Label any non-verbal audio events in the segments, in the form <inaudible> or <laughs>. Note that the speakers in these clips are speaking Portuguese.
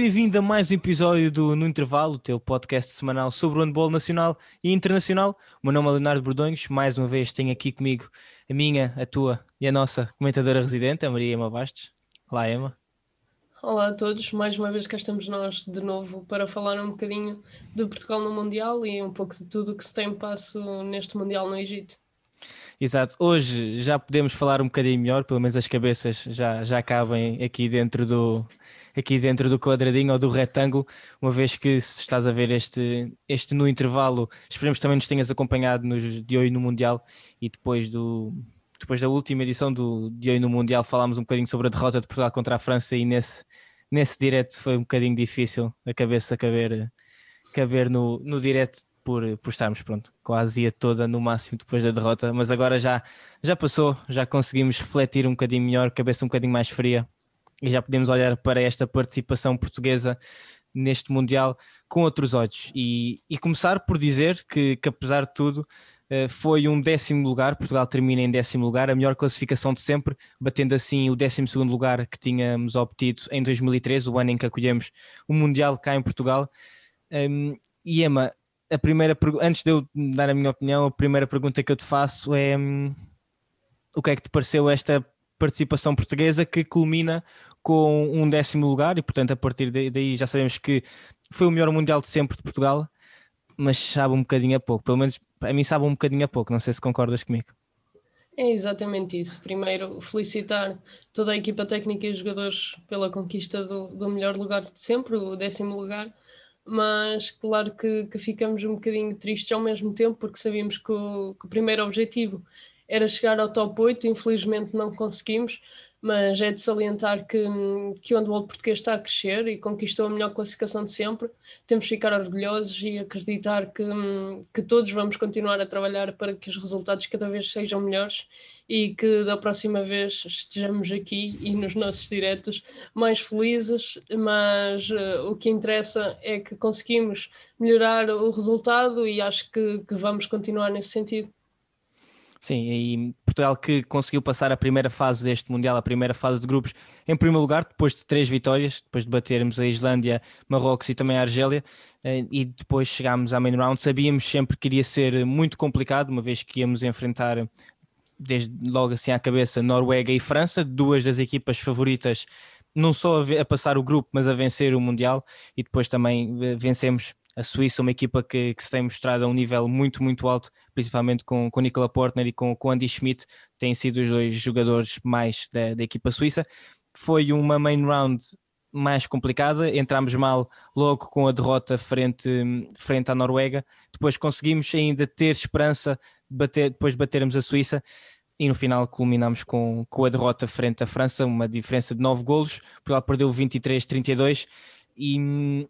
Bem-vindo a mais um episódio do No Intervalo, o teu podcast semanal sobre o handball nacional e internacional. O meu nome é Leonardo Bordonhos, mais uma vez tenho aqui comigo a minha, a tua e a nossa comentadora residente, a Maria Ema Bastos. Olá, Ema. Olá a todos, mais uma vez cá estamos nós de novo para falar um bocadinho de Portugal no Mundial e um pouco de tudo o que se tem passo neste Mundial no Egito. Exato, hoje já podemos falar um bocadinho melhor, pelo menos as cabeças já, já cabem aqui dentro do, aqui dentro do quadradinho ou do retângulo, uma vez que se estás a ver este, este no intervalo, esperemos também nos tenhas acompanhado nos de hoje no Mundial e depois do depois da última edição do de hoje no Mundial falámos um bocadinho sobre a derrota de Portugal contra a França e nesse, nesse direto foi um bocadinho difícil a cabeça caber, caber no, no direto por, por estarmos pronto, com a toda no máximo depois da derrota, mas agora já, já passou, já conseguimos refletir um bocadinho melhor, cabeça um bocadinho mais fria e já podemos olhar para esta participação portuguesa neste Mundial com outros olhos. E, e começar por dizer que, que, apesar de tudo, eh, foi um décimo lugar. Portugal termina em décimo lugar, a melhor classificação de sempre, batendo assim o décimo segundo lugar que tínhamos obtido em 2013, o ano em que acolhemos o Mundial cá em Portugal. Um, e Emma, a primeira antes de eu dar a minha opinião, a primeira pergunta que eu te faço é um, o que é que te pareceu esta participação portuguesa que culmina com um décimo lugar e, portanto, a partir daí já sabemos que foi o melhor Mundial de sempre de Portugal, mas sabe um bocadinho a pouco. Pelo menos a mim sabe um bocadinho a pouco, não sei se concordas comigo. É exatamente isso. Primeiro, felicitar toda a equipa técnica e os jogadores pela conquista do, do melhor lugar de sempre, o décimo lugar. Mas claro que, que ficamos um bocadinho tristes ao mesmo tempo, porque sabíamos que o, que o primeiro objetivo era chegar ao top 8, infelizmente não conseguimos, mas é de salientar que, que o handball português está a crescer e conquistou a melhor classificação de sempre. Temos de ficar orgulhosos e acreditar que, que todos vamos continuar a trabalhar para que os resultados cada vez sejam melhores e que da próxima vez estejamos aqui e nos nossos diretos mais felizes, mas uh, o que interessa é que conseguimos melhorar o resultado e acho que, que vamos continuar nesse sentido. Sim, e Portugal que conseguiu passar a primeira fase deste Mundial, a primeira fase de grupos, em primeiro lugar, depois de três vitórias, depois de batermos a Islândia, Marrocos e também a Argélia, eh, e depois chegámos à main round. Sabíamos sempre que iria ser muito complicado, uma vez que íamos enfrentar desde logo assim à cabeça Noruega e França, duas das equipas favoritas não só a, passar o grupo, mas a vencer o Mundial, e depois também eh, vencemos a Suíça, uma equipa que, que, se tem mostrado a um nível muito, muito alto, principalmente com, com Nicola Portner e com, com Andy Schmidt, têm sido os dois jogadores mais da, da equipa suíça. Foi uma main round mais complicada, entramos mal logo com a derrota frente, frente à Noruega, depois conseguimos ainda ter esperança de bater, depois de batermos a Suíça e no final culminamos com, com a derrota frente à França, uma diferença de 9 golos, Portugal perdeu 23-32 e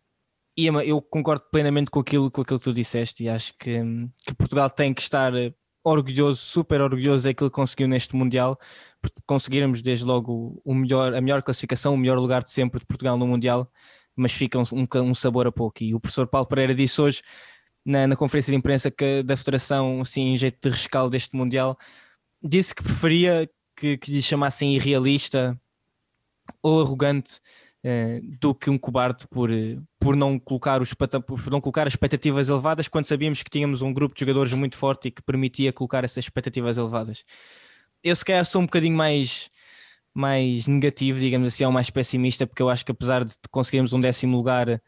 e eu concordo plenamente com aquilo, com aquilo que tu disseste e acho que, que Portugal tem que estar orgulhoso, super orgulhoso daquilo que conseguiu neste Mundial, porque conseguirmos desde logo o melhor, a melhor classificação, o melhor lugar de sempre de Portugal no Mundial, mas fica um, um sabor a pouco. E o professor Paulo Pereira disse hoje na, na conferência de imprensa que da Federação, assim, em jeito de rescaldo deste Mundial, disse que preferia que, que lhe chamassem irrealista ou arrogante eh, do que um cobarde por, eh, por, não colocar os, por não colocar expectativas elevadas quando sabíamos que tínhamos um grupo de jogadores muito forte e que permitia colocar essas expectativas elevadas. Eu se calhar sou um bocadinho mais, mais negativo, digamos assim, ou mais pessimista, porque eu acho que apesar de conseguirmos um décimo lugar,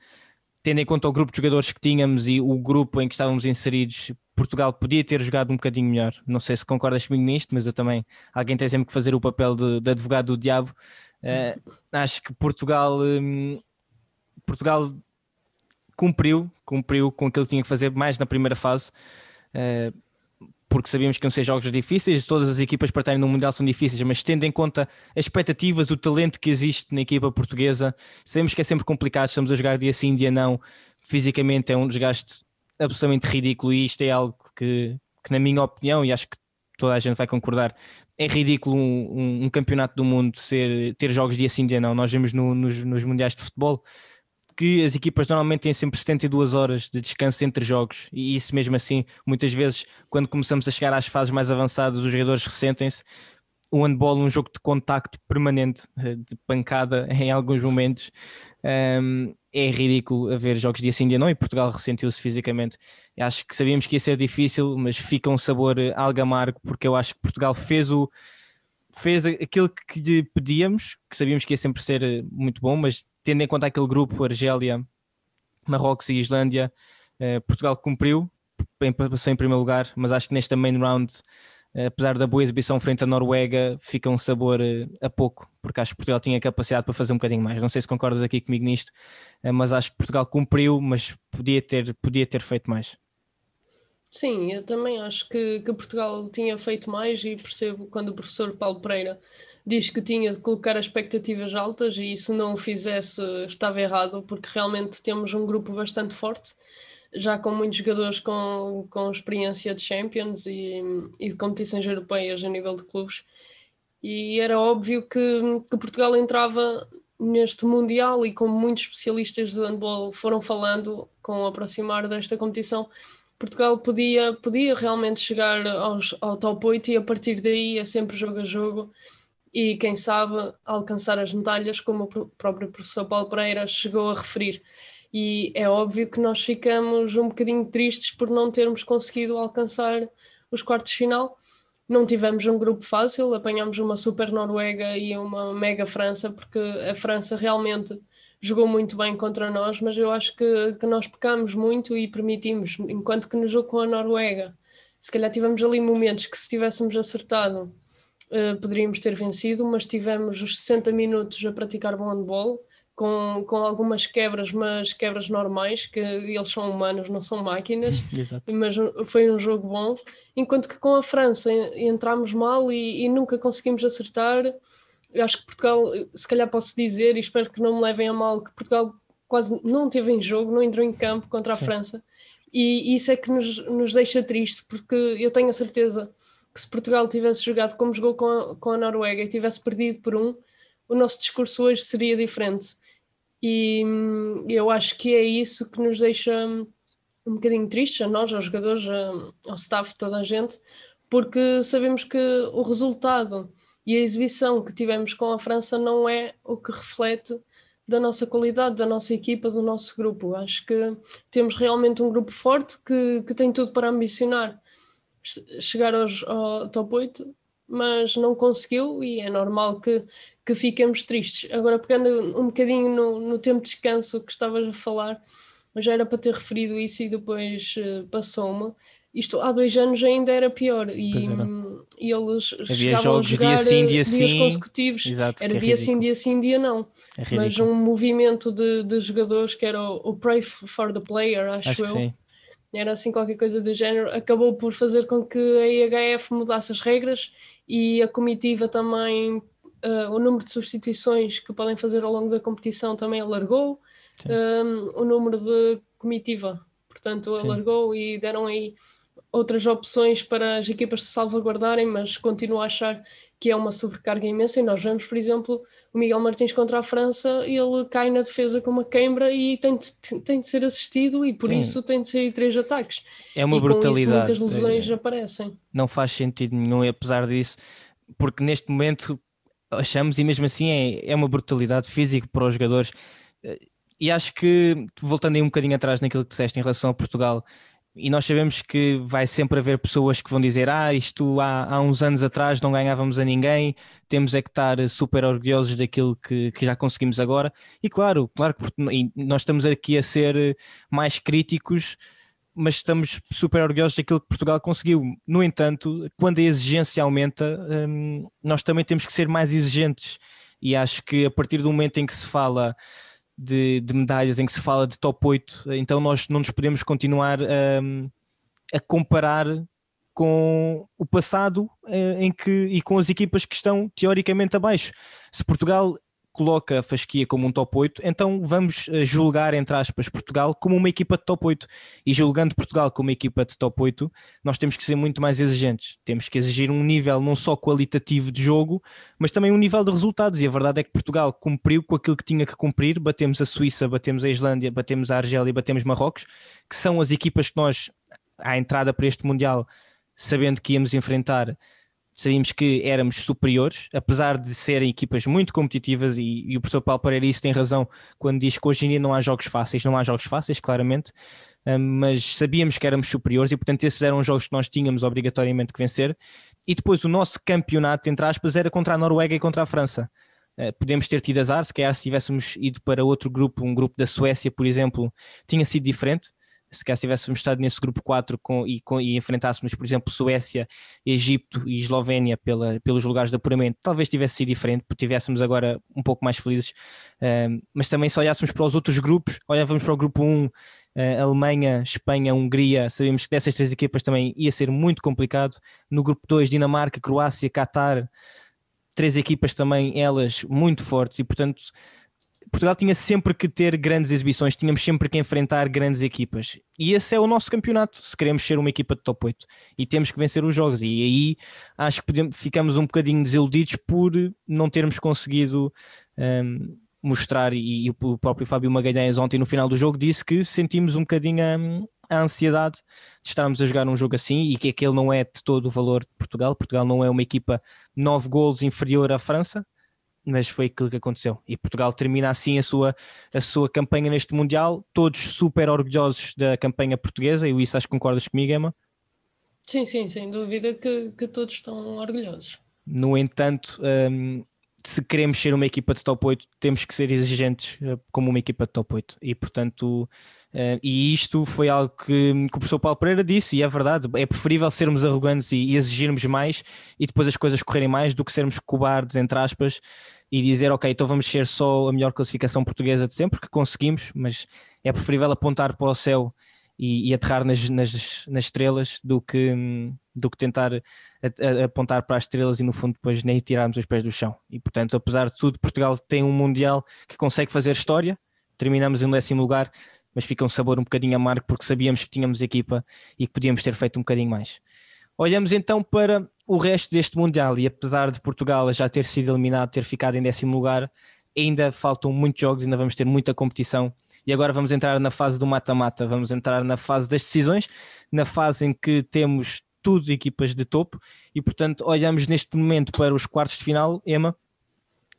tendo em conta o grupo de jogadores que tínhamos e o grupo em que estávamos inseridos, Portugal podia ter jogado um bocadinho melhor. Não sei se concordas comigo nisto, mas eu também, alguém tem sempre que fazer o papel de, de advogado do diabo Uh, acho que Portugal, um, Portugal cumpriu, cumpriu com aquilo que tinha que fazer mais na primeira fase, uh, porque sabíamos que iam ser jogos difíceis, todas as equipas para estarem no Mundial são difíceis, mas tendo em conta as expectativas, o talento que existe na equipa portuguesa, sabemos que é sempre complicado, estamos a jogar dia sim, dia não, fisicamente é um desgaste absolutamente ridículo e isto é algo que, que na minha opinião, e acho que toda a gente vai concordar, é ridículo um, um, um, campeonato do mundo ser, ter jogos dia sim, dia não. Nós vemos no, nos, nos mundiais de futebol que as equipas normalmente têm sempre 72 horas de descanso entre jogos, e isso mesmo assim, muitas vezes, quando começamos a chegar às fases mais avançadas, os jogadores ressentem-se. o handball um jogo de contacto permanente, de pancada <laughs> em alguns momentos. Um, é ridículo haver jogos dia sim, dia não, e Portugal ressentiu-se fisicamente. Acho que sabíamos que ia ser difícil, mas fica um sabor algo amargo, porque eu acho que Portugal fez o fez aquilo que lhe pedíamos, que sabíamos que ia sempre ser muito bom, mas tendo em conta aquele grupo, Argélia, Marrocos e Islândia, Portugal cumpriu, passou em primeiro lugar, mas acho que nesta main round eh, apesar da boa exibição frente à Noruega, fica um sabor eh, a pouco, porque acho que Portugal tinha capacidade para fazer um bocadinho mais. Não sei se concordas aqui comigo nisto, eh, mas acho que Portugal cumpriu, mas podia ter, podia ter feito mais. Sim, eu também acho que, que Portugal tinha feito mais e percebo quando o professor Paulo Pereira diz que tinha de colocar expectativas altas e se não o fizesse estava errado, porque realmente temos um grupo bastante forte já com muitos jogadores com, com experiência de Champions e, e de competições europeias a nível de clubes. E era óbvio que, que Portugal entrava neste Mundial e como muitos especialistas de handball foram falando com o aproximar desta competição, Portugal podia, podia realmente chegar aos, ao top 8 e a partir daí é sempre jogo a jogo e quem sabe alcançar as medalhas, como o próprio professor Paulo Pereira chegou a referir e é óbvio que nós ficamos um bocadinho tristes por não termos conseguido alcançar os quartos de final. Não tivemos um grupo fácil, apanhamos uma super Noruega e uma mega França, porque a França realmente jogou muito bem contra nós, mas eu acho que, que nós pecamos muito e permitimos, enquanto que no jogo com a Noruega, se calhar tivemos ali momentos que se tivéssemos acertado uh, poderíamos ter vencido, mas tivemos os 60 minutos a praticar bom handball com, com algumas quebras, mas quebras normais, que eles são humanos, não são máquinas, <laughs> Exato. mas foi um jogo bom. Enquanto que com a França entramos mal e, e nunca conseguimos acertar. Eu acho que Portugal, se calhar posso dizer, e espero que não me levem a mal, que Portugal quase não teve em jogo, não entrou em campo contra a Sim. França. E isso é que nos, nos deixa triste, porque eu tenho a certeza que se Portugal tivesse jogado como jogou com a, com a Noruega e tivesse perdido por um, o nosso discurso hoje seria diferente. E eu acho que é isso que nos deixa um bocadinho tristes, a nós, aos jogadores, ao staff, toda a gente, porque sabemos que o resultado e a exibição que tivemos com a França não é o que reflete da nossa qualidade, da nossa equipa, do nosso grupo. Acho que temos realmente um grupo forte que, que tem tudo para ambicionar chegar aos, ao top 8, mas não conseguiu e é normal que que fiquemos tristes. Agora, pegando um bocadinho no, no tempo de descanso que estavas a falar, já era para ter referido isso e depois uh, passou-me. Isto há dois anos ainda era pior e, e eles Havia chegavam a jogar dia sim, dia dias sim. consecutivos. Exato, era é dia sim, dia sim, dia não. É Mas um movimento de, de jogadores que era o, o, Pray for the Player, acho, acho eu. Era assim qualquer coisa do género, acabou por fazer com que a IHF mudasse as regras e a comitiva também uh, o número de substituições que podem fazer ao longo da competição também alargou, um, o número de comitiva, portanto, alargou Sim. e deram aí outras opções para as equipas se salvaguardarem, mas continuo a achar que é uma sobrecarga imensa. E nós vemos, por exemplo, o Miguel Martins contra a França, ele cai na defesa com uma queimbra e tem de, tem de ser assistido, e por Sim. isso tem de sair três ataques. É uma e brutalidade. Isso, muitas lesões é... aparecem. Não faz sentido nenhum, apesar disso, porque neste momento achamos, e mesmo assim é, é uma brutalidade física para os jogadores. E acho que, voltando aí um bocadinho atrás naquilo que disseste em relação a Portugal, e nós sabemos que vai sempre haver pessoas que vão dizer: Ah, isto há, há uns anos atrás não ganhávamos a ninguém, temos é que estar super orgulhosos daquilo que, que já conseguimos agora. E claro, claro nós estamos aqui a ser mais críticos mas estamos super orgulhosos daquilo que Portugal conseguiu. No entanto, quando a exigência aumenta, hum, nós também temos que ser mais exigentes. E acho que a partir do momento em que se fala de, de medalhas, em que se fala de top 8, então nós não nos podemos continuar hum, a comparar com o passado eh, em que, e com as equipas que estão teoricamente abaixo. Se Portugal coloca a Fasquia como um top 8, então vamos eh, julgar, entre aspas, Portugal como uma equipa de top 8. E julgando Portugal como uma equipa de top 8, nós temos que ser muito mais exigentes. Temos que exigir um nível não só qualitativo de jogo, mas também um nível de resultados. E a verdade é que Portugal cumpriu com aquilo que tinha que cumprir. Batemos a Suíça, batemos a Islândia, batemos a Argélia, batemos Marrocos, que são as equipas que nós, à entrada para este Mundial, sabendo que íamos enfrentar, sabíamos que éramos superiores, apesar de serem equipas muito competitivas, e, e o professor Paulo Pereira isso tem razão quando diz que hoje em dia não há jogos fáceis, não há jogos fáceis, claramente, mas sabíamos que éramos superiores e, portanto, esses eram os jogos que nós tínhamos obrigatoriamente que vencer. E depois o nosso campeonato, entre aspas, era contra a Noruega e contra a França. Uh, podemos ter tido azar, se calhar se tivéssemos ido para outro grupo, um grupo da Suécia, por exemplo, tinha sido diferente se calhar tivéssemos estado nesse grupo 4 com, e, com, e enfrentássemos, por exemplo, Suécia, Egito e Eslovénia pela, pelos lugares de apuramento, talvez tivesse sido diferente, porque tivéssemos agora um pouco mais felizes. Uh, mas também se olhássemos para os outros grupos, olhávamos para o grupo 1, uh, Alemanha, Espanha, Hungria, sabemos que dessas três equipas também ia ser muito complicado. No grupo 2, Dinamarca, Croácia, Qatar, três equipas também, elas muito fortes, e portanto Portugal tinha sempre que ter grandes exibições, tínhamos sempre que enfrentar grandes equipas. E esse é o nosso campeonato, se queremos ser uma equipa de top 8. E temos que vencer os jogos. E aí acho que podemos, ficamos um bocadinho desiludidos por não termos conseguido um, mostrar. E, e, o próprio Fábio Magalhães, ontem no final do jogo, disse que sentimos um bocadinho a, a ansiedade de estarmos a jogar um jogo assim e que aquele não é de todo o valor de Portugal. Portugal não é uma equipa nove golos inferior à França mas foi aquilo que aconteceu. E Portugal termina assim a sua, a sua campanha neste Mundial, todos super orgulhosos da campanha portuguesa, e isso acho que concordas comigo, Emma? Sim, sim, sem dúvida que, que todos estão orgulhosos. No entanto, um, se queremos ser uma equipa de top 8, temos que ser exigentes uh, como uma equipa de top 8. E portanto, uh, e isto foi algo que, que, o professor Paulo Pereira disse, e é verdade, é preferível sermos arrogantes e, exigirmos mais e depois as coisas correrem mais do que sermos cobardes, entre aspas, e dizer, ok, então vamos ser só a melhor classificação portuguesa de sempre, que conseguimos, mas é preferível apontar para o céu e, e aterrar nas, nas, nas, estrelas do que, do que tentar apontar para as estrelas e no fundo depois nem tirarmos os pés do chão. E portanto, apesar de tudo, Portugal tem um Mundial que consegue fazer história, terminamos em décimo lugar, mas fica um sabor um bocadinho amargo porque sabíamos que tínhamos equipa e que podíamos ter feito um bocadinho mais. Olhamos então para o resto deste Mundial e apesar de Portugal já ter sido eliminado, ter ficado em décimo lugar, ainda faltam muitos jogos, ainda vamos ter muita competição e agora vamos entrar na fase do mata-mata, vamos entrar na fase das decisões, na fase em que temos tudo equipas de topo e portanto olhamos neste momento para os quartos de final, Emma,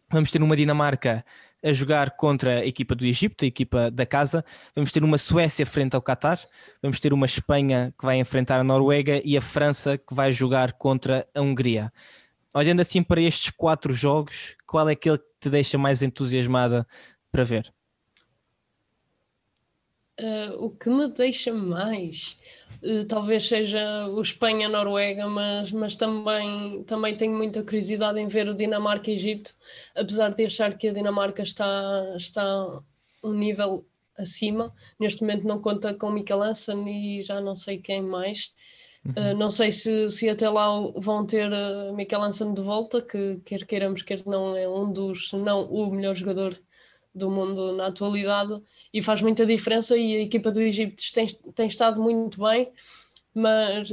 vamos ter uma Dinamarca a jogar contra a equipa do Egito, a equipa da casa. Vamos ter uma Suécia frente ao Qatar, vamos ter uma Espanha que vai enfrentar a Noruega e a França que vai jogar contra a Hungria. Olhando assim para estes quatro jogos, qual é aquele que te deixa mais entusiasmada para ver? Uh, o que me deixa mais talvez seja o Espanha-Noruega, mas, mas também, também tenho muita curiosidade em ver o Dinamarca-Egito, apesar de achar que a Dinamarca está, está um nível acima. Neste momento não conta com Mikel Hansen e já não sei quem mais. Uhum. Uh, não sei se, se até lá vão ter uh, Mikel Hansen de volta, que quer queiramos, quer não, é um dos, não o melhor jogador do mundo na atualidade e faz muita diferença e a equipa do Egito tem, tem estado muito bem, mas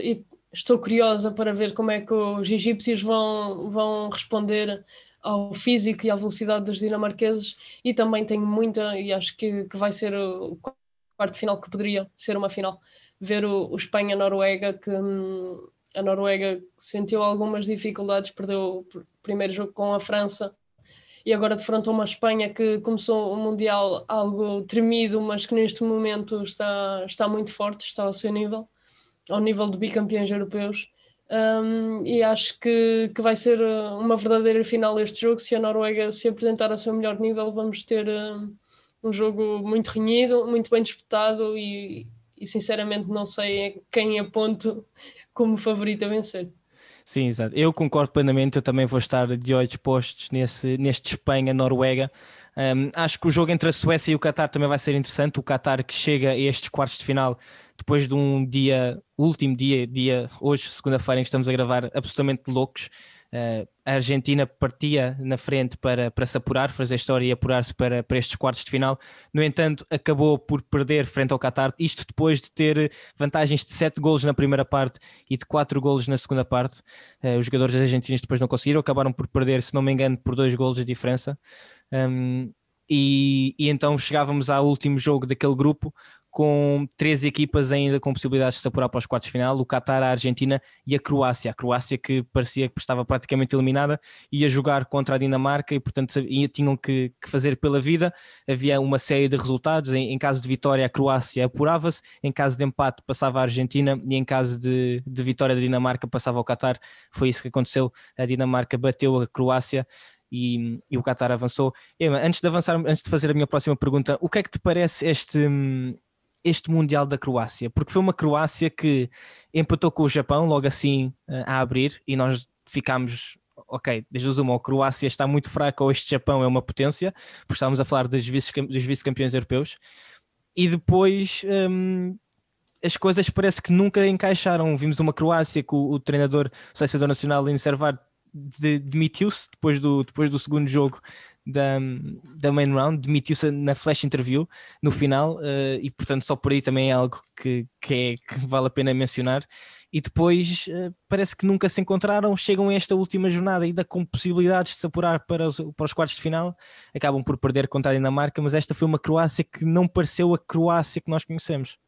estou curiosa para ver como é que os egípcios vão, vão responder ao físico e à velocidade dos dinamarqueses e também tenho muita, e acho que, que vai ser o quarto final que poderia ser uma final, ver o, o Espanha-Noruega que hum, a Noruega sentiu algumas dificuldades, perdeu o primeiro jogo com a França e agora defrontou uma Espanha que começou o Mundial algo tremido, mas que neste momento está, está muito forte, está ao seu nível, ao nível de bicampeões europeus. Um, e acho que, que vai ser uh, uma verdadeira final este jogo. Se a Noruega se apresentar ao seu melhor nível, vamos ter um, um jogo muito renhido, muito bem disputado e, e sinceramente não sei quem aponto como favorito a vencer. Sim, exato. Eu concordo plenamente, eu também vou estar de olhos postos nesse, neste Espanha-Noruega. Um, acho que o jogo entre a Suécia e o Qatar também vai ser interessante. O Qatar que chega a estes quartos de final depois de um dia, último dia, dia hoje, segunda-feira, em que estamos a gravar, absolutamente loucos. Uh, a Argentina partia na frente para, para se apurar, fazer história e apurar-se para, para estes quartos de final. No entanto, acabou por perder frente ao Qatar, isto depois de ter vantagens de 7 golos na primeira parte e de 4 golos na segunda parte. Uh, os jogadores argentinos depois não conseguiram, acabaram por perder, se não me engano, por 2 golos de diferença. Um, e, e, então chegávamos ao último jogo daquele grupo com três equipas ainda com possibilidades de se apurar para os quartos de final, o Qatar, a Argentina e a Croácia. A Croácia que parecia que estava praticamente eliminada, ia jogar contra a Dinamarca e portanto tinham que, que fazer pela vida. Havia uma série de resultados, em, em caso de vitória a Croácia apurava-se, em caso de empate passava a Argentina e em caso de, de vitória da Dinamarca passava ao Qatar. Foi isso que aconteceu, a Dinamarca bateu a Croácia e, e, o Qatar avançou. Ema, antes de avançar, antes de fazer a minha próxima pergunta, o que é que te parece este, este Mundial da Croácia, porque foi uma Croácia que empatou com o Japão logo assim eh, a abrir e nós ficámos, ok, desde uma, a Croácia está muito fraca ou este Japão é uma potência, porque estávamos a falar dos vice-campeões europeus, e depois hum, as coisas parece que nunca encaixaram. Vimos uma Croácia que o, o treinador, o selecionador nacional, Servar, demitiu-se depois do, depois do segundo jogo da, da main round, demitiu-se na flash interview no final uh, e portanto só por aí também é algo que, que, é, que vale a pena mencionar e depois uh, parece que nunca se encontraram, chegam a esta última jornada ainda com possibilidades de se apurar para os, para os quartos de final, acabam por perder contra a Dinamarca, mas esta foi uma Croácia que não pareceu a Croácia que nós conhecemos.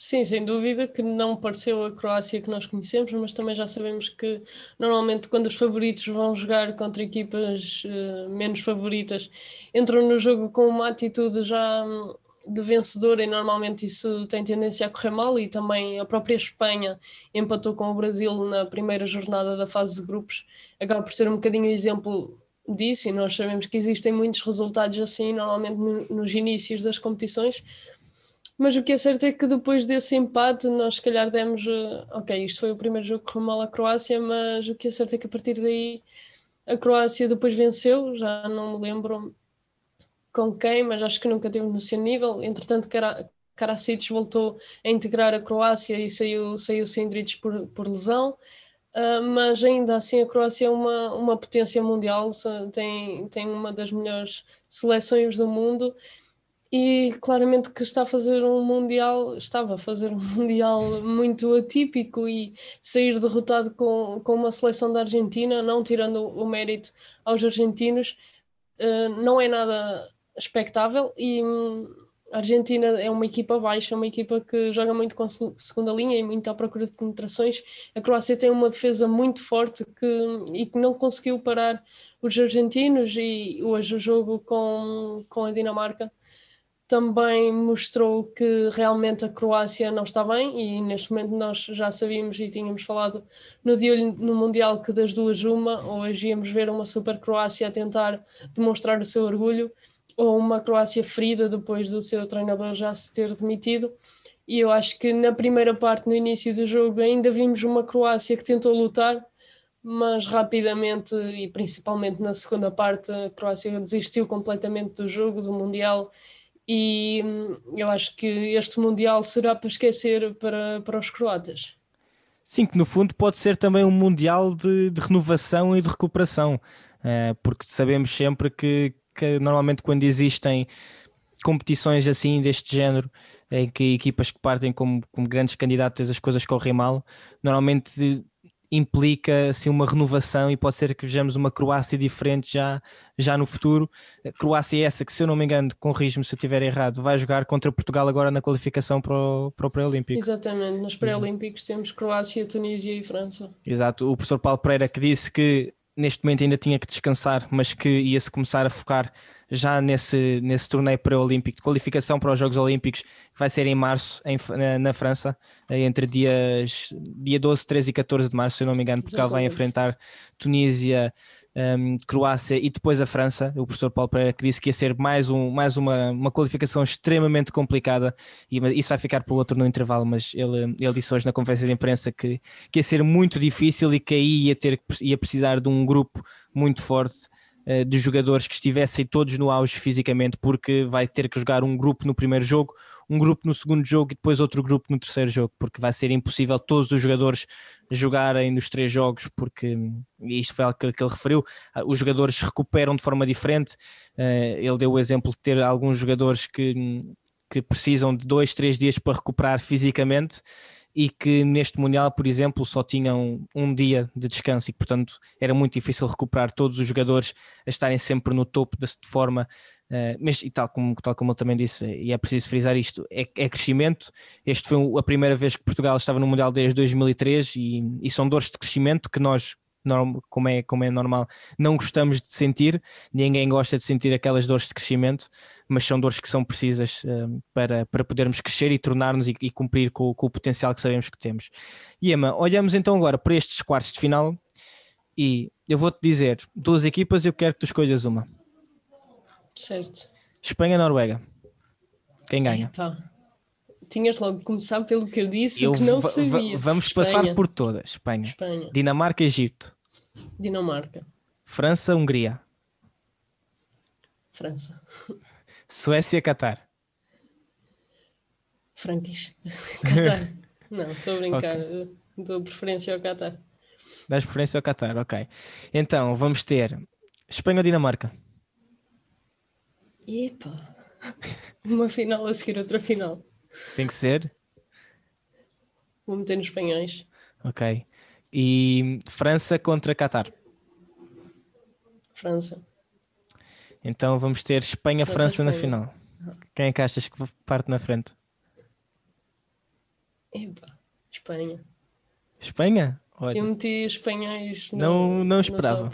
Sim, sem dúvida que não pareceu a Croácia que nós conhecemos, mas também já sabemos que normalmente quando os favoritos vão jogar contra equipas uh, menos favoritas, entram no jogo com uma atitude já hum, de vencedor e normalmente isso tem tendência a correr mal e também a própria Espanha empatou com o Brasil na primeira jornada da fase de grupos, acaba por ser um bocadinho exemplo disso e nós sabemos que existem muitos resultados assim normalmente no, nos inícios das competições, mas o que é certo é que depois desse empate, nós se calhar demos. Uh, ok, isto foi o primeiro jogo que correu mal à Croácia, mas o que é certo é que a partir daí a Croácia depois venceu, já não me lembro com quem, mas acho que nunca teve no seu nível. Entretanto, Karacic voltou a integrar a Croácia e saiu, saiu Sindrich por, por lesão. Uh, mas ainda assim a Croácia é uma, uma potência mundial, tem, tem uma das melhores seleções do mundo e claramente que está a fazer um mundial, estava a fazer um <laughs> mundial muito atípico e sair derrotado com, com uma seleção da Argentina, não tirando o mérito aos argentinos, uh, não é nada expectável e hum, a Argentina é uma equipa baixa, uma equipa que joga muito com segunda linha e muito à procura de penetrações. A Croácia tem uma defesa muito forte que, e que não conseguiu parar os argentinos e hoje o jogo com, com a Dinamarca também mostrou que realmente a Croácia não está bem e neste momento nós já sabíamos e tínhamos falado no dia no Mundial que das duas uma, hoje íamos ver uma super Croácia a tentar demonstrar o seu orgulho ou uma Croácia ferida depois do seu treinador já se ter demitido. E eu acho que na primeira parte, no início do jogo, ainda vimos uma Croácia que tentou lutar, mas rapidamente e principalmente na segunda parte a Croácia desistiu completamente do jogo, do Mundial e hum, eu acho que este Mundial será para esquecer para, para os croatas. Sim, que no fundo pode ser também um Mundial de, de renovação e de recuperação, uh, porque sabemos sempre que, que normalmente quando existem competições assim deste género, em que equipas que partem como, como grandes candidatas as coisas correm mal, normalmente implica assim, uma renovação e pode ser que vejamos uma Croácia diferente já, já no futuro. A Croácia é essa que, se eu não me engano, corrijo-me se eu estiver errado, vai jogar contra Portugal agora na qualificação para o, para o pré-olímpico. Exatamente, nos pré-olímpicos temos Croácia, Tunísia e França. Exato, o professor Paulo Pereira que disse que neste momento ainda tinha que descansar, mas que ia-se começar a focar já nesse, nesse torneio pré-olímpico de qualificação para os Jogos Olímpicos, que vai ser em março em, na, na, França, entre dias dia 12, 13 e 14 de março, se eu não me engano, porque ela vai enfrentar Tunísia, um, Croácia e depois a França. O professor Paulo Pereira que disse que ia ser mais, um, mais uma, uma qualificação extremamente complicada e isso vai ficar para o outro no intervalo, mas ele, ele disse hoje na conferência de imprensa que, que ia ser muito difícil e que aí ia, ter, ia precisar de um grupo muito forte de jogadores que estivessem todos no auge fisicamente, porque vai ter que jogar um grupo no primeiro jogo, um grupo no segundo jogo e depois outro grupo no terceiro jogo, porque vai ser impossível todos os jogadores jogarem nos três jogos, porque isto foi algo que, que ele referiu, ah, os jogadores recuperam de forma diferente. Uh, ele deu o exemplo de ter alguns jogadores que, que precisam de dois, três dias para recuperar fisicamente e que neste Mundial, por exemplo, só tinham um dia de descanso e, portanto, era muito difícil recuperar todos os jogadores a estarem sempre no topo de forma Uh, mas e tal como, tal como ele também disse, e é preciso frisar isto, é, é crescimento. Este foi a primeira vez que Portugal estava no Mundial desde 2003 e, e são dores de crescimento que nós, como é, como é normal, não gostamos de sentir. Ninguém gosta de sentir aquelas dores de crescimento, mas são dores que são precisas uh, para, para podermos crescer e tornar-nos e, e, cumprir com, com, o potencial que sabemos que temos. E Emma, olhamos então agora para estes quartos de final e eu vou-te dizer duas equipas eu quero que tu escolhas uma. Certo. Espanha-Noruega. Quem ganha? Epa. Tinhas logo de começar pelo que eu disse eu que não sabia. Vamos Espanha. passar por todas. Espanha. Espanha. Dinamarca-Egito. Dinamarca. França-Hungria. França. Suécia-Catar. Franquis. <laughs> Catar. não, estou a brincar. Okay. Dou preferência ao Catar. Dás preferência ao Qatar, ok. Então, vamos ter Espanha ou Dinamarca? Epa! Uma final a seguir outra final. Tem que ser? Vou meter nos espanhóis. Ok. E França contra Qatar? França. Então vamos ter Espanha-França na final. Quem é que achas que parte na frente? Epa, Espanha. Espanha? Olha, eu meti espanhóis no, Não, não esperava.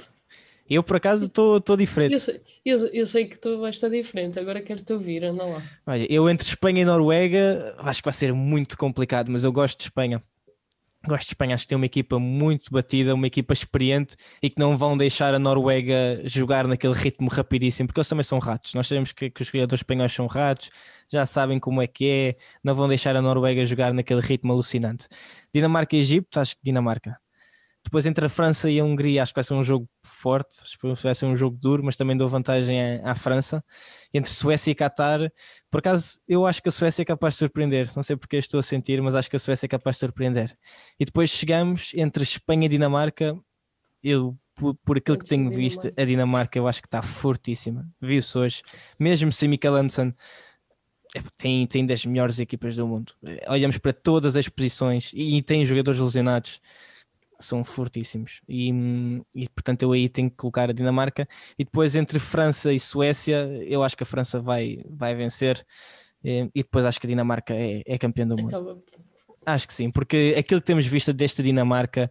Eu, por acaso, estou diferente. Eu sei, eu, eu sei, que tu vais estar diferente, agora quero-te ouvir, anda lá. Olha, eu entre Espanha e Noruega acho que vai ser muito complicado, mas eu gosto de Espanha. Gosto de Espanha, acho que tem uma equipa muito batida, uma equipa experiente e que não vão deixar a Noruega jogar naquele ritmo rapidíssimo, porque eles também são ratos. Nós sabemos que, que os jogadores espanhóis são ratos, já sabem como é que é, não vão deixar a Noruega jogar naquele ritmo alucinante. Dinamarca e Egito, acho que Dinamarca. Depois entre a França e a Hungria, acho que vai ser um jogo forte, acho que vai ser um jogo duro, mas também dou vantagem à, à França. Entre Suécia e Qatar, por acaso eu acho que a Suécia é capaz de surpreender, não sei porque estou a sentir, mas acho que a Suécia é capaz de surpreender. E depois chegamos entre Espanha e Dinamarca, eu por, por aquilo que tenho visto, a Dinamarca eu acho que está fortíssima. Viu-se hoje, mesmo sem Michael Anderson, é, tem, tem das melhores equipas do mundo. Olhamos para todas as posições e tem jogadores lesionados são fortíssimos. E, e, portanto eu aí tenho que colocar a Dinamarca. E depois entre França e Suécia, eu acho que a França vai, vai vencer. E, depois acho que a Dinamarca é, é campeã do mundo. Acaba. Acho que sim, porque aquilo que temos visto desta Dinamarca,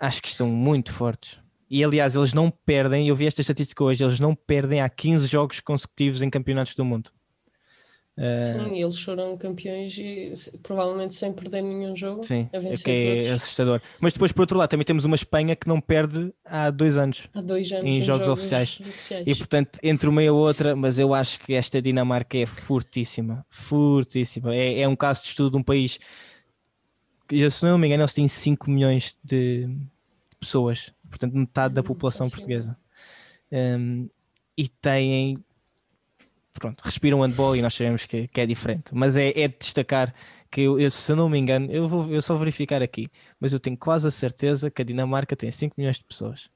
acho que estão muito fortes. E aliás, eles não perdem, eu vi esta estatística hoje, eles não perdem há 15 jogos consecutivos em campeonatos do mundo. Sim, eles foram campeões e provavelmente sem perder nenhum jogo. Sim, é que é assustador. Mas depois, por outro lado, também temos uma Espanha que não perde há dois anos, há dois anos em, em jogos, jogos oficiais. oficiais. E portanto, entre uma e a outra, mas eu acho que esta Dinamarca é fortíssima, fortíssima. É, é um caso de estudo de um país que, se não me engano, eles têm 5 milhões de pessoas, portanto, metade da hum, população portuguesa. Um, e têm pronto, respiram handball e nós sabemos que, que é diferente. Mas é, é de destacar que, eu, eu, se eu não me engano, eu vou eu só verificar aqui, mas eu tenho quase a certeza que a Dinamarca tem 5 milhões de pessoas.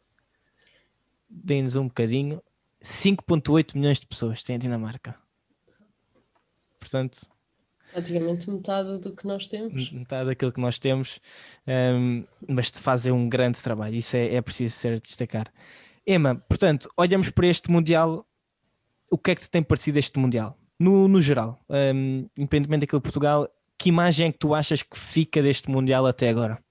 Deem-nos um bocadinho. 5,8 milhões de pessoas tem a Dinamarca. Portanto, praticamente metade do que nós temos. Metade daquilo que nós temos, um, mas fazem um grande trabalho, isso é, é preciso ser destacar. Emma, portanto, olhamos para este Mundial o que é que te tem parecido este Mundial? No, no geral, um, independentemente daquilo de Portugal, que imagem é que tu achas que fica deste Mundial até agora?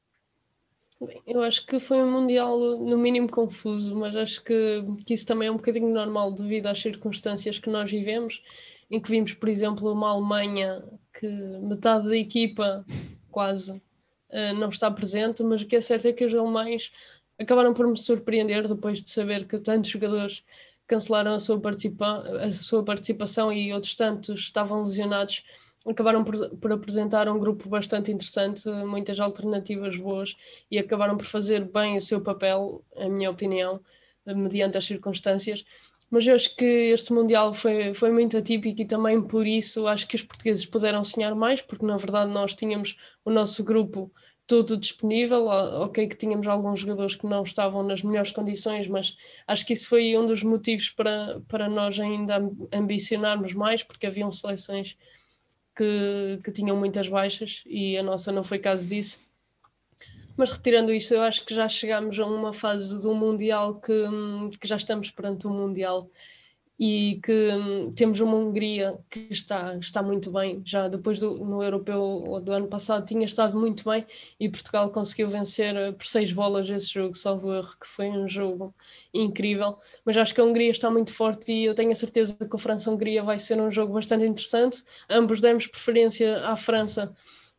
Eu acho que foi um Mundial no mínimo confuso, mas acho que, que isso também é um bocadinho normal devido às circunstâncias que nós vivemos, em que vimos, por exemplo, uma Alemanha que metade da equipa quase uh, não está presente, mas o que é certo é que os alemães acabaram por me surpreender depois de saber que tantos jogadores cancelaram a sua, participa a sua participação e outros tantos estavam lesionados, acabaram por, por, apresentar um grupo bastante interessante, muitas alternativas boas e acabaram por fazer bem o seu papel, em minha opinião, mediante as circunstâncias. Mas eu acho que este Mundial foi, foi muito atípico e também por isso acho que os portugueses puderam sonhar mais, porque na verdade nós tínhamos o nosso grupo tudo disponível. Ok, que tínhamos alguns jogadores que não estavam nas melhores condições, mas acho que isso foi um dos motivos para, para nós ainda ambicionarmos mais, porque haviam seleções que, que tinham muitas baixas e a nossa não foi caso disso. Mas retirando isto, eu acho que já chegámos a uma fase do Mundial que, que já estamos perante o um Mundial e que hum, temos uma Hungria que está, está muito bem, já depois do, no Europeu do ano passado tinha estado muito bem e Portugal conseguiu vencer eh, por seis bolas esse jogo, salvo erro, que foi um jogo incrível, mas acho que a Hungria está muito forte e eu tenho a certeza que a França-Hungria vai ser um jogo bastante interessante, ambos demos preferência à França,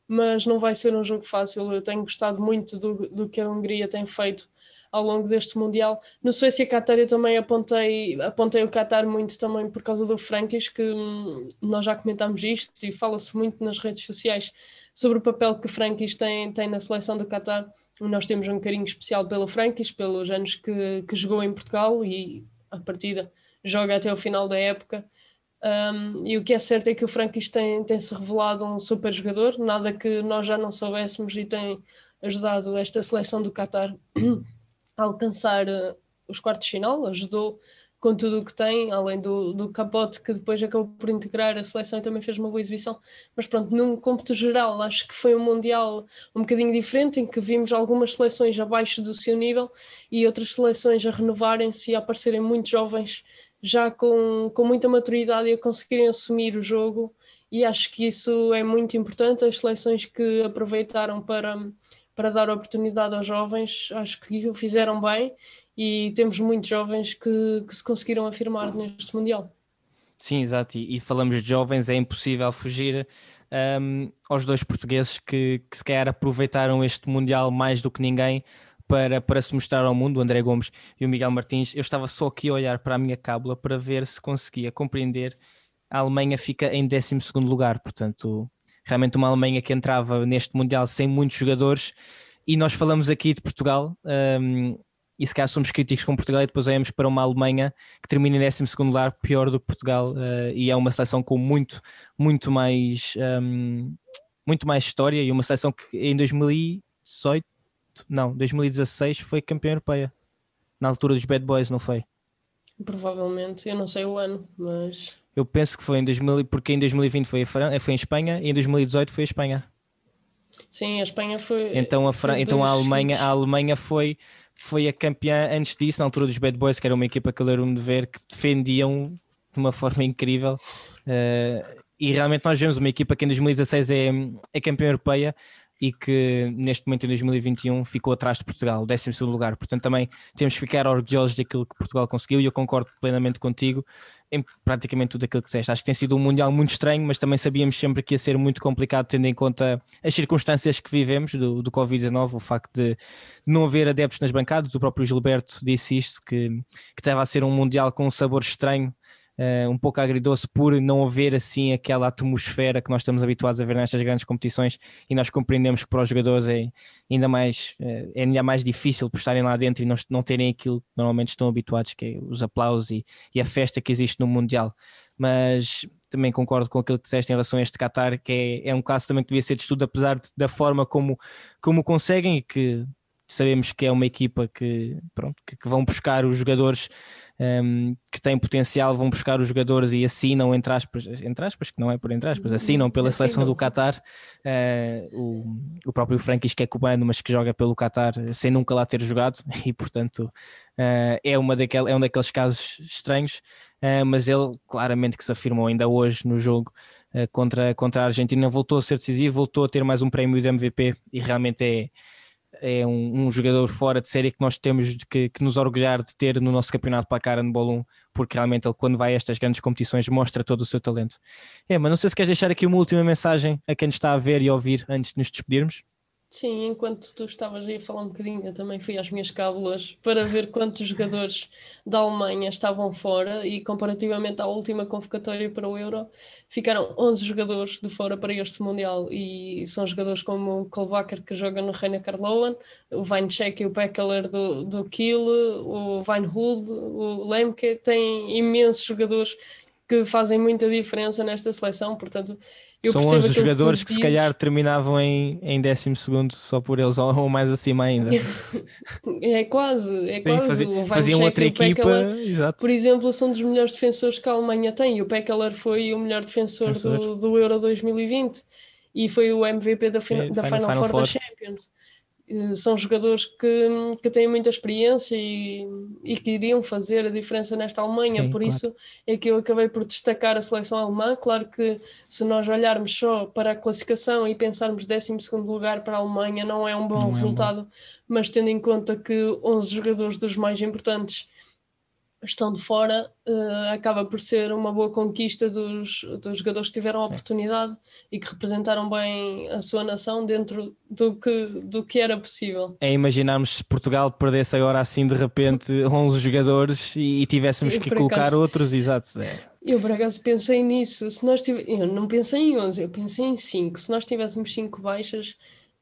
mas não vai ser um jogo fácil, eu tenho gostado muito do, do que a Hungria tem feito ao longo deste Mundial. No Suécia Qatar eu também apontei, apontei o Qatar muito também por causa do Frankis, que hum, nós já comentámos isto e fala-se muito nas redes sociais sobre o papel que o Frankis tem, tem na seleção do Qatar. Nós temos um carinho especial pelo Frankis, pelos anos que, que jogou em Portugal e a partida joga até o final da época. Um, e o que é certo é que o Frankis tem, tem se revelado um super jogador, nada que nós já não soubéssemos e tem ajudado esta seleção do Qatar <clears throat> a alcançar uh, os quartos de final, ajudou com tudo o que tem, além do, do capote que depois acabou por integrar a seleção e também fez uma boa exibição. Mas pronto, num cômputo geral, acho que foi um Mundial um bocadinho diferente, em que vimos algumas seleções abaixo do seu nível e outras seleções a renovarem-se e a aparecerem muito jovens, já com, com muita maturidade e a conseguirem assumir o jogo. E acho que isso é muito importante. As seleções que aproveitaram para para dar oportunidade aos jovens, acho que o fizeram bem e temos muitos jovens que, que se conseguiram afirmar neste Mundial. Sim, exato. E, e falamos de jovens, é impossível fugir um, aos dois portugueses que, que se calhar aproveitaram este Mundial mais do que ninguém para, para se mostrar ao mundo, o André Gomes e o Miguel Martins. Eu estava só aqui a olhar para a minha cábula para ver se conseguia compreender. A Alemanha fica em 12 lugar, portanto, realmente uma Alemanha que entrava neste Mundial sem muitos jogadores e nós falamos aqui de Portugal um, e se calhar somos críticos com Portugal e depois olhamos para uma Alemanha que termina em 12 lugar, pior do que Portugal uh, e é uma seleção com muito, muito mais um, muito mais história e uma seleção que em 2018 não, 2016 foi campeã europeia na altura dos Bad Boys, não foi? Provavelmente, eu não sei o ano, mas eu penso que foi em 2000, porque em 2020 foi, a foi em Espanha e em 2018 foi a Espanha. Sim, a Espanha foi. Então a, Fran... então a Alemanha, a Alemanha foi, foi a campeã antes disso, na altura dos Bad Boys, que era uma equipa que eu lembro-me de ver, que defendiam de uma <laughs> forma incrível. Uh, e realmente nós vemos uma equipa que em 2016 é, é campeã europeia e que neste momento em 2021 ficou atrás de Portugal, 12 lugar. Portanto, também temos que ficar orgulhosos daquilo que Portugal conseguiu e eu concordo plenamente contigo em praticamente tudo aquilo que disseste. Acho que tem sido um Mundial muito estranho, mas também sabíamos sempre que ia ser muito complicado, tendo em conta as circunstâncias que vivemos do, do Covid-19, o facto de não haver adeptos nas bancadas. O próprio Gilberto disse isto, que, que estava a ser um Mundial com um sabor estranho uh, um pouco agridoce por não haver assim aquela atmosfera que nós estamos habituados a ver nestas grandes competições e nós compreendemos que para os jogadores é ainda mais, uh, é ainda mais difícil por estarem lá dentro e não, não terem aquilo que normalmente estão habituados, que é os aplausos e, e a festa que existe no Mundial. Mas também concordo com aquilo que disseste em relação a este Qatar, que é, é um caso também que devia ser de estudo, apesar de, da forma como, como conseguem e que sabemos que é uma equipa que, pronto, que, que vão buscar os jogadores um, que têm potencial, vão buscar os jogadores e assinam, entre aspas, entre aspas que não é por entre aspas, assinam pela seleção do Qatar. Uh, o, o próprio Frankis, que é cubano, mas que joga pelo Qatar sem nunca lá ter jogado, <laughs> e portanto uh, é, uma daquel, é um daqueles casos estranhos. Uh, mas ele claramente que se afirmou ainda hoje no jogo contra, contra a Argentina, voltou a ser decisivo, voltou a ter mais um prémio de MVP e realmente é é um, um, jogador fora de série que nós temos que, que, nos orgulhar de ter no nosso campeonato para a cara no Bolum, porque realmente ele, quando vai a estas grandes competições, mostra todo o seu talento. É, mas não sei se queres deixar aqui uma última mensagem a quem nos está a ver e ouvir antes de nos despedirmos. Sim, enquanto tu estavas aí a falar um bocadinho, eu também fui às minhas cábulas para ver quantos jogadores da Alemanha estavam fora e comparativamente à última convocatória para o Euro, ficaram 11 jogadores de fora para este Mundial. E são jogadores como o Kolvaker que joga no Reina Karlovan, o Weincheck e o Pekkeler do, do Kiel, o Weinhuld, o Lemke, tem imensos jogadores que fazem muita diferença nesta seleção, portanto eu São 11 jogadores que, que se calhar terminavam em, em 12 só por eles, ou mais acima ainda. <laughs> é quase, é quase. Fazia, faziam outra equipa, por exemplo, são dos melhores defensores que a Alemanha tem. O Pekkeler foi o melhor defensor, defensor. Do, do Euro 2020 e foi o MVP da, é, da Final, Final, Four da Champions. Eh, são jogadores que, que têm muita experiência e, e que iriam fazer a diferença nesta Alemanha, Sim, por claro. isso é que eu acabei por destacar a seleção alemã. Claro que se nós olharmos só para a classificação e pensarmos 12 lugar para a Alemanha, não é um bom não resultado, é bom. mas tendo em conta que 11 jogadores dos mais importantes estão de fora, uh, acaba por ser uma boa conquista dos, dos jogadores que tiveram a oportunidade e que representaram bem a sua nação dentro do que, do que era possível. É imaginarmos se Portugal perdesse agora assim de repente <laughs> 11 jogadores e, e tivéssemos eu, que colocar acaso, outros, exato. É. Eu por acaso pensei nisso, se nós tiv... eu não pensei em 11, eu pensei em 5, se nós tivéssemos 5 baixas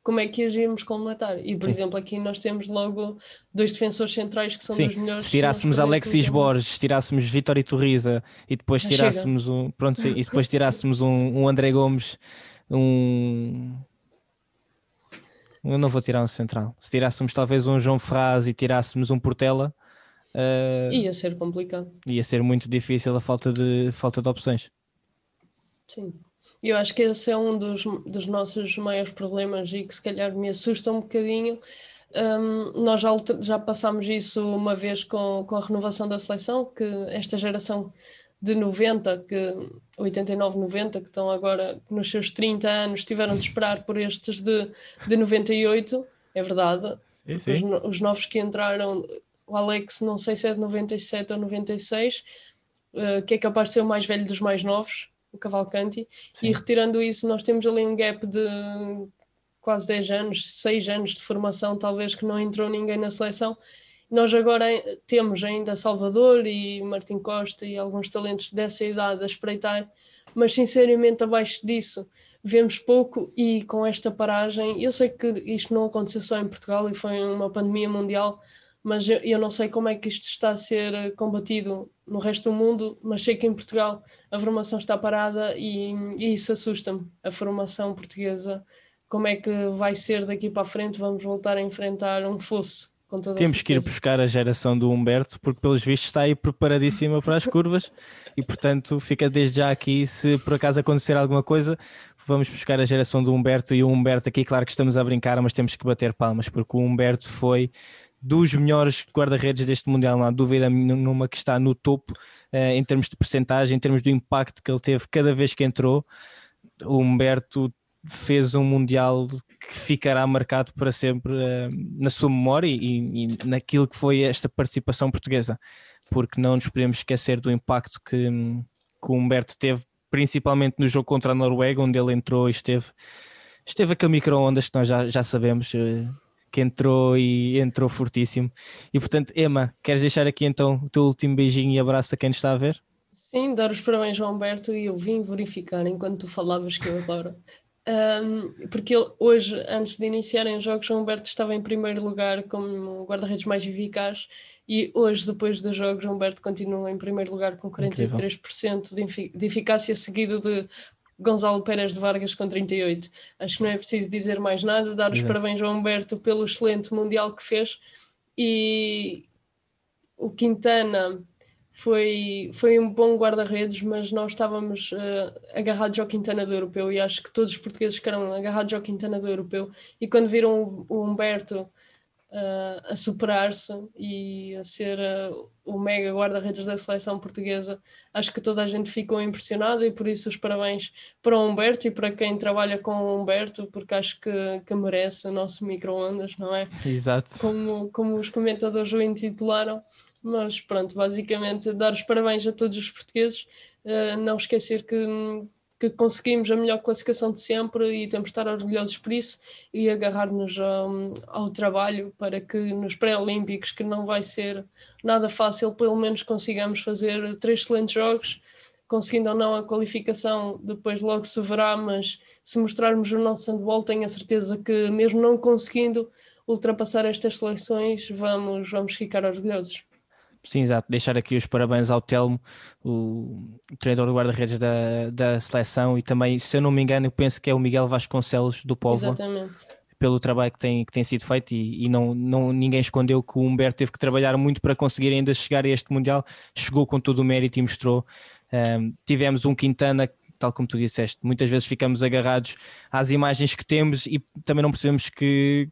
como é que agíamos colmatar. E, por Sim. exemplo, aqui nós temos logo dois defensores centrais que são Sim. dos melhores. Se tirássemos Alexis Borges, se tirássemos Vitor Iturriza e depois Já tirássemos chega. um. Pronto, e <laughs> depois tirássemos um, um André Gomes, um. Eu não vou tirar um central. Se tirássemos talvez um João Ferraz e tirássemos um Portela. Uh, ia ser complicado. Ia ser muito difícil a falta de, falta de opções. Sim. Eu acho que esse é um dos, dos nossos maiores problemas e que se calhar me assusta um bocadinho. Um, nós já, já passámos isso uma vez com, com a renovação da seleção, que esta geração de 90, que 89, 90, que estão agora nos seus 30 anos, tiveram de esperar por estes de, de 98, é verdade. Sim, sim. Os, os, novos que entraram, o Alex, não sei se é de 97 ou 96, uh, que é capaz de ser o mais velho dos mais novos, o Cavalcanti, Sim. e retirando isso, nós temos ali um gap de quase 10 anos, 6 anos de formação, talvez que não entrou ninguém na seleção. Nós agora temos ainda Salvador e Martim Costa e alguns talentos dessa idade a espreitar, mas sinceramente abaixo disso vemos pouco e com esta paragem, eu sei que isto não aconteceu só em Portugal e foi uma pandemia mundial, mas eu, eu, não sei como é que isto está a ser eh, combatido no resto do mundo, mas sei que em Portugal a formação está parada e, e isso assusta-me. A formação portuguesa, como é que vai ser daqui para a frente? Vamos voltar a enfrentar um fosso. Temos que ir buscar a geração do Humberto, porque pelos vistos está aí preparadíssima para as curvas e, portanto, fica desde já aqui. Se por acaso acontecer alguma coisa, vamos buscar a geração do Humberto e o Humberto aqui. Claro que estamos a brincar, mas temos que bater palmas, porque o Humberto foi dos melhores guarda-redes deste Mundial, não há dúvida nenhuma que está no topo uh, em termos de percentagem, em termos do impacto que ele teve cada vez que entrou. O Humberto fez um Mundial que ficará marcado para sempre uh, na sua memória e, naquilo que foi esta participação portuguesa, porque não nos podemos esquecer do impacto que, que o Humberto teve, principalmente no jogo contra a Noruega, onde ele entrou e esteve. Esteve aquele micro-ondas que nós já, já sabemos, uh, que entrou e entrou fortíssimo. E portanto, Emma, queres deixar aqui então o teu último beijinho e abraço a quem está a ver? Sim, dar os parabéns ao Humberto e eu vim verificar enquanto tu falavas que eu adoro. Um, porque ele, hoje, antes de iniciarem os jogos, o Humberto estava em primeiro lugar como guarda-redes mais eficaz e hoje, depois dos jogos, o Humberto continua em primeiro lugar com 43% de, de eficácia, seguido de Gonzalo Pérez de Vargas com 38. Acho que não é preciso dizer mais nada, dar os Exato. parabéns ao Humberto pelo excelente Mundial que fez e o Quintana foi, foi um bom guarda-redes, mas nós estávamos uh, agarrados ao Quintana do Europeu e acho que todos os portugueses ficaram agarrados ao Quintana do Europeu e quando viram o Humberto uh, a superar-se e a ser o mega guarda-redes da seleção portuguesa. Acho que toda a gente ficou impressionada e por isso os parabéns para o Humberto e para quem trabalha com o Humberto, porque acho que, que merece o nosso micro-ondas, não é? Exato. Como, como os comentadores o intitularam. Mas pronto, basicamente dar os parabéns a todos os portugueses, uh, não esquecer que que conseguimos a melhor classificação de sempre e temos de estar orgulhosos por isso e agarrar-nos ao, ao, trabalho para que nos pré-olímpicos, que não vai ser nada fácil, pelo menos consigamos fazer três excelentes jogos, conseguindo ou não a qualificação, depois logo se verá, mas se mostrarmos o nosso handball, tenho a certeza que mesmo não conseguindo ultrapassar estas seleções, vamos, vamos ficar orgulhosos. Sim, exato. Deixar aqui os parabéns ao Telmo, o treinador do guarda-redes da, da seleção, e também, se eu não me engano, eu penso que é o Miguel Vasconcelos do Povo. Exatamente. Pelo trabalho que tem, que tem sido feito, e, e, não, não, ninguém escondeu que o Humberto teve que trabalhar muito para conseguir ainda chegar a este Mundial. Chegou com todo o mérito e mostrou. Um, tivemos um Quintana tal como tu disseste, muitas vezes ficamos agarrados às imagens que temos e também não percebemos que,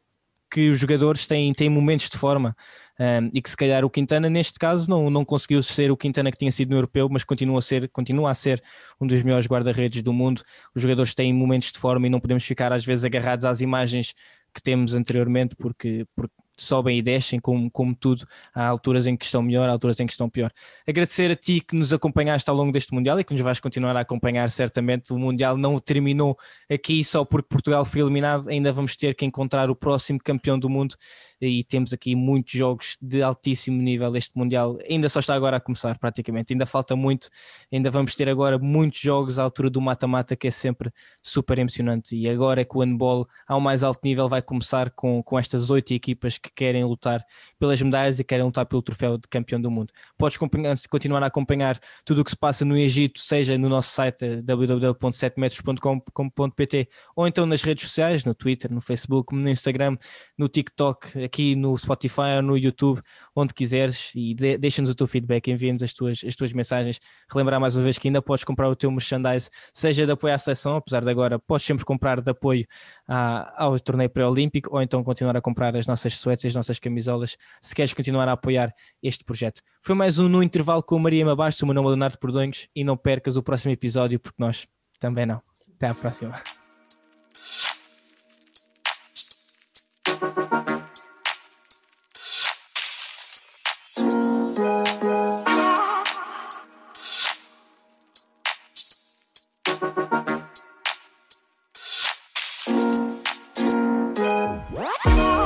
que os jogadores têm, têm momentos de forma um, e que se calhar o Quintana neste caso não, não conseguiu ser o Quintana que tinha sido no europeu, mas continua a ser, continua a ser um dos melhores guarda-redes do mundo. Os jogadores têm momentos de forma e não podemos ficar às vezes agarrados às imagens que temos anteriormente, porque, porque sobem e descem, como, como tudo. Há alturas em que estão melhor, há alturas em que estão pior. Agradecer a ti que nos acompanhaste ao longo deste Mundial e que nos vais continuar a acompanhar certamente. O Mundial não terminou aqui só porque Portugal foi eliminado, ainda vamos ter que encontrar o próximo campeão do mundo e temos aqui muitos jogos de altíssimo nível. Este Mundial ainda só está agora a começar, praticamente. Ainda falta muito, ainda vamos ter agora muitos jogos à altura do mata-mata, que é sempre super emocionante. E agora é que o handball, ao mais alto nível, vai começar com, com estas oito equipas que querem lutar pelas medalhas e querem lutar pelo troféu de campeão do mundo. Podes continuar a acompanhar tudo o que se passa no Egito, seja no nosso site www.7metros.com.pt ou então nas redes sociais, no Twitter, no Facebook, no Instagram, no TikTok, aqui no Spotify ou no YouTube, onde quiseres, e de, deixa-nos o teu feedback, envia-nos as tuas, as tuas mensagens. Relembrar mais uma vez que ainda podes comprar o teu merchandise, seja de apoio à seleção, apesar de agora, podes sempre comprar de apoio à, ao torneio pré-olímpico, ou então continuar a comprar as nossas suetes, as nossas camisolas, se queres continuar a apoiar este projeto. Foi mais um No Intervalo com a Maria Mabastos, o meu nome é Leonardo Perdonhos, e não percas o próximo episódio, porque nós também não. Até à próxima.